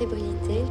fébrilité.